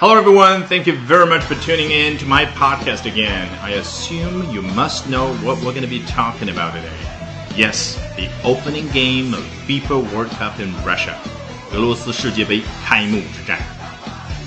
Hello, everyone. Thank you very much for tuning in to my podcast again. I assume you must know what we're going to be talking about today. Yes, the opening game of FIFA World Cup in Russia. 俄罗斯世界杯开幕之战。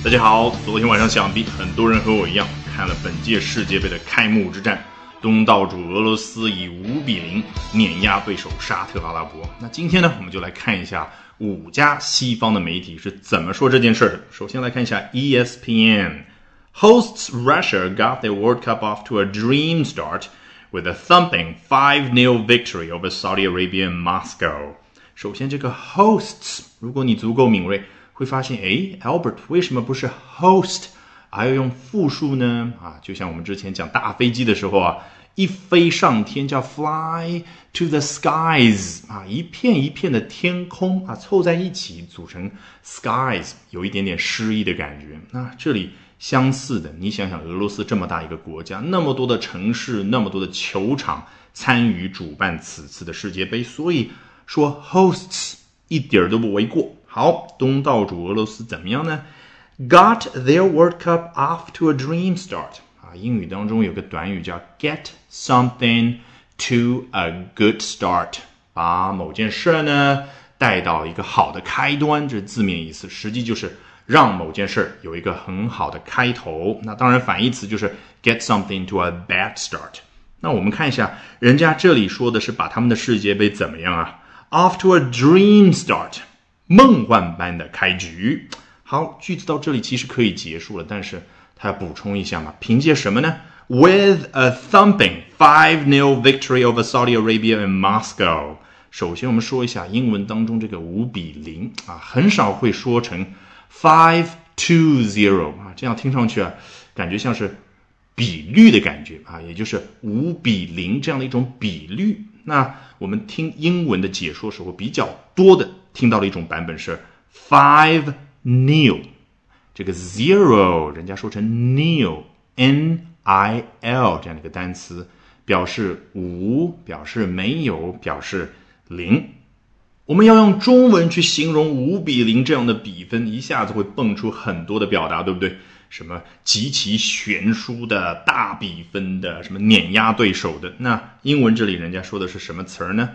大家好，昨天晚上想必很多人和我一样看了本届世界杯的开幕之战。东道主俄罗斯以五比零碾压对手沙特阿拉伯。那今天呢，我们就来看一下 五家西方的媒体是怎么说这件事的。首先来看一下 ESPN。Hosts Russia got their World Cup off to a dream start with a thumping 5-0 victory over Saudi Arabia in Moscow. 首先，这个 hosts，如果你足够敏锐，会发现，哎，Albert 为什么不是 host，还要用复数呢？啊，就像我们之前讲大飞机的时候啊。 一飞上天叫 fly to the skies 啊，一片一片的天空啊，凑在一起组成 skies，有一点点诗意的感觉。那这里相似的，你想想，俄罗斯这么大一个国家，那么多的城市，那么多的球场参与主办此次的世界杯，所以说 hosts 一点儿都不为过。好，东道主俄罗斯怎么样呢？Got their World Cup off to a dream start。英语当中有个短语叫 get something to a good start，把某件事呢带到一个好的开端，这是字面意思，实际就是让某件事有一个很好的开头。那当然反义词就是 get something to a bad start。那我们看一下，人家这里说的是把他们的世界杯怎么样啊？Off to a dream start，梦幻般的开局。好，句子到这里其实可以结束了，但是。他要补充一下嘛？凭借什么呢？With a thumping five-nil victory over Saudi Arabia in Moscow。首先，我们说一下英文当中这个五比零啊，很少会说成 five to zero 啊，这样听上去啊，感觉像是比率的感觉啊，也就是五比零这样的一种比率。那我们听英文的解说时候比较多的听到的一种版本是 five nil。这个 zero 人家说成 nil，n i l 这样的一个单词，表示无，表示没有，表示零。我们要用中文去形容五比零这样的比分，一下子会蹦出很多的表达，对不对？什么极其悬殊的大比分的，什么碾压对手的。那英文这里人家说的是什么词儿呢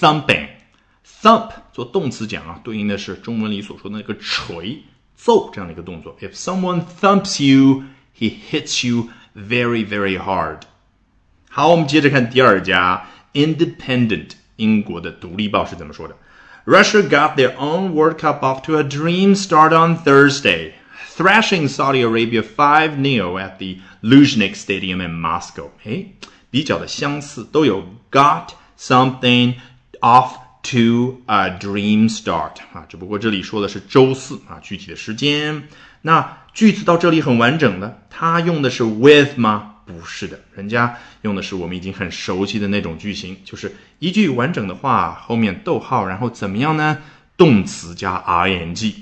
？thumping，thump 做动词讲啊，对应的是中文里所说的那个锤。揍这样的一个动作。If someone thumps you, he hits you very, very hard。好，我们接着看第二家 Independent 英国的独立报是怎么说的。Russia got their own World Cup off to a dream start on Thursday, thrashing Saudi Arabia 5 0 at the Luzhnik Stadium in Moscow. 哎，比较的相似，都有 got something off To a dream start 啊，只不过这里说的是周四啊，具体的时间。那句子到这里很完整的，它用的是 with 吗？不是的，人家用的是我们已经很熟悉的那种句型，就是一句完整的话后面逗号，然后怎么样呢？动词加 ing。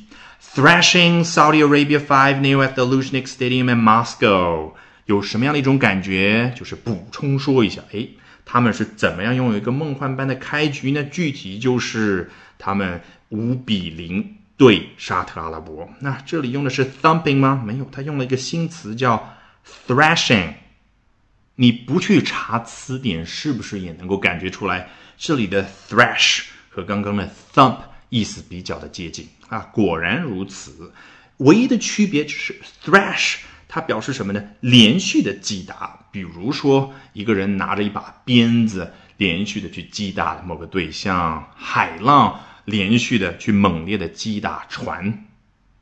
Thrashing Saudi Arabia five nil at the Luzhnik Stadium in Moscow，有什么样的一种感觉？就是补充说一下，哎。他们是怎么样拥有一个梦幻般的开局呢？具体就是他们五比零对沙特阿拉伯。那这里用的是 thumping 吗？没有，他用了一个新词叫 thrashing。你不去查词典，是不是也能够感觉出来，这里的 thrash 和刚刚的 thump 意思比较的接近啊？果然如此，唯一的区别就是 thrash。它表示什么呢？连续的击打，比如说一个人拿着一把鞭子，连续的去击打某个对象；海浪连续的去猛烈的击打船。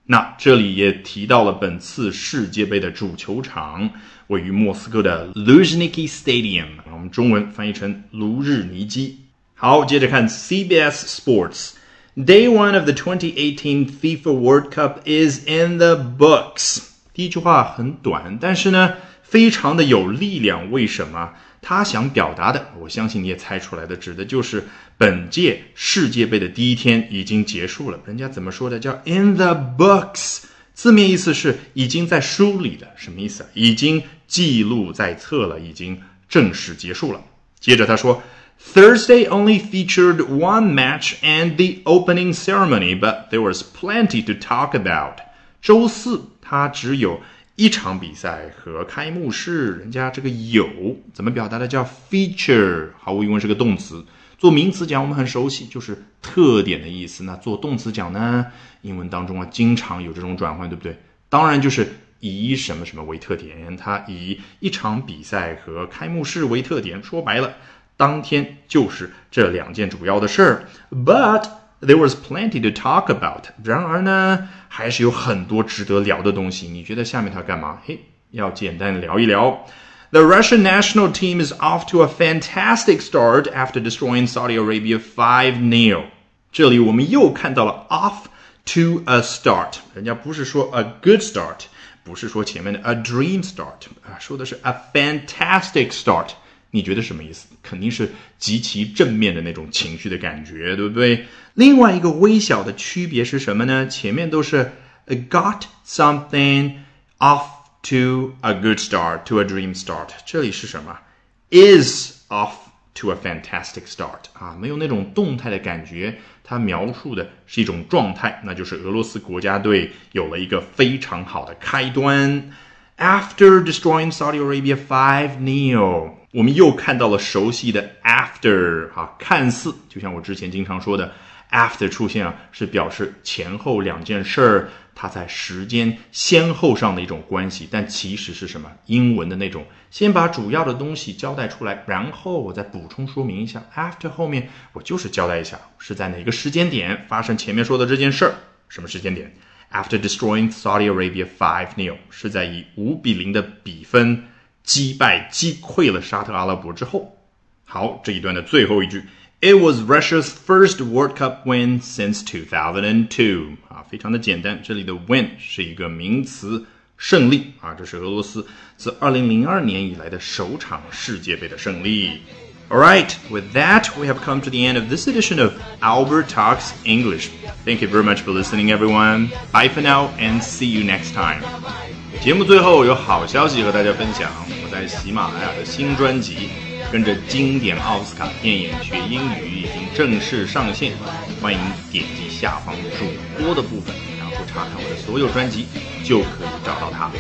那这里也提到了本次世界杯的主球场位于莫斯科的 Luzhniki Stadium，我们中文翻译成卢日尼基。好，接着看 CBS Sports。Day one of the 2018 FIFA World Cup is in the books. 第一句话很短，但是呢，非常的有力量。为什么？他想表达的，我相信你也猜出来的，指的就是本届世界杯的第一天已经结束了。人家怎么说的？叫 in the books，字面意思是已经在书里了。什么意思？已经记录在册了，已经正式结束了。接着他说，Thursday only featured one match and the opening ceremony, but there was plenty to talk about. 周四。它只有一场比赛和开幕式。人家这个有怎么表达的？叫 feature，毫无疑问是个动词。做名词讲，我们很熟悉，就是特点的意思。那做动词讲呢？英文当中啊，经常有这种转换，对不对？当然就是以什么什么为特点，它以一场比赛和开幕式为特点。说白了，当天就是这两件主要的事儿。But there was plenty to talk about。然而呢，还是有很多值得聊的东西。你觉得下面他干嘛？嘿，要简单聊一聊。The Russian national team is off to a fantastic start after destroying Saudi Arabia 5-0. 这里我们又看到了 off to a start，人家不是说 a good start，不是说前面的 a dream start 啊，说的是 a fantastic start。 你觉得什么意思？肯定是极其正面的那种情绪的感觉，对不对？另外一个微小的区别是什么呢？前面都是 got something off to a good start, to a dream start。这里是什么？is off to a fantastic start 啊，没有那种动态的感觉，它描述的是一种状态，那就是俄罗斯国家队有了一个非常好的开端。After destroying Saudi Arabia five nil，我们又看到了熟悉的 after 哈，看似就像我之前经常说的。after 出现啊，是表示前后两件事儿它在时间先后上的一种关系，但其实是什么？英文的那种，先把主要的东西交代出来，然后我再补充说明一下。after 后面我就是交代一下是在哪个时间点发生前面说的这件事儿，什么时间点？After destroying Saudi Arabia five nil，是在以五比零的比分击败击溃了沙特阿拉伯之后。好，这一段的最后一句。It was Russia's first World Cup win since 2002啊，非常的简单。这里的 win 是一个名词，胜利啊，这是俄罗斯自2002年以来的首场世界杯的胜利。All right, with that, we have come to the end of this edition of Albert Talks English. Thank you very much for listening, everyone. Bye for now, and see you next time. 节目最后有好消息和大家分享，我在喜马拉雅的新专辑。跟着经典奥斯卡电影学英语已经正式上线，欢迎点击下方主播的部分，然后查看我的所有专辑，就可以找到它。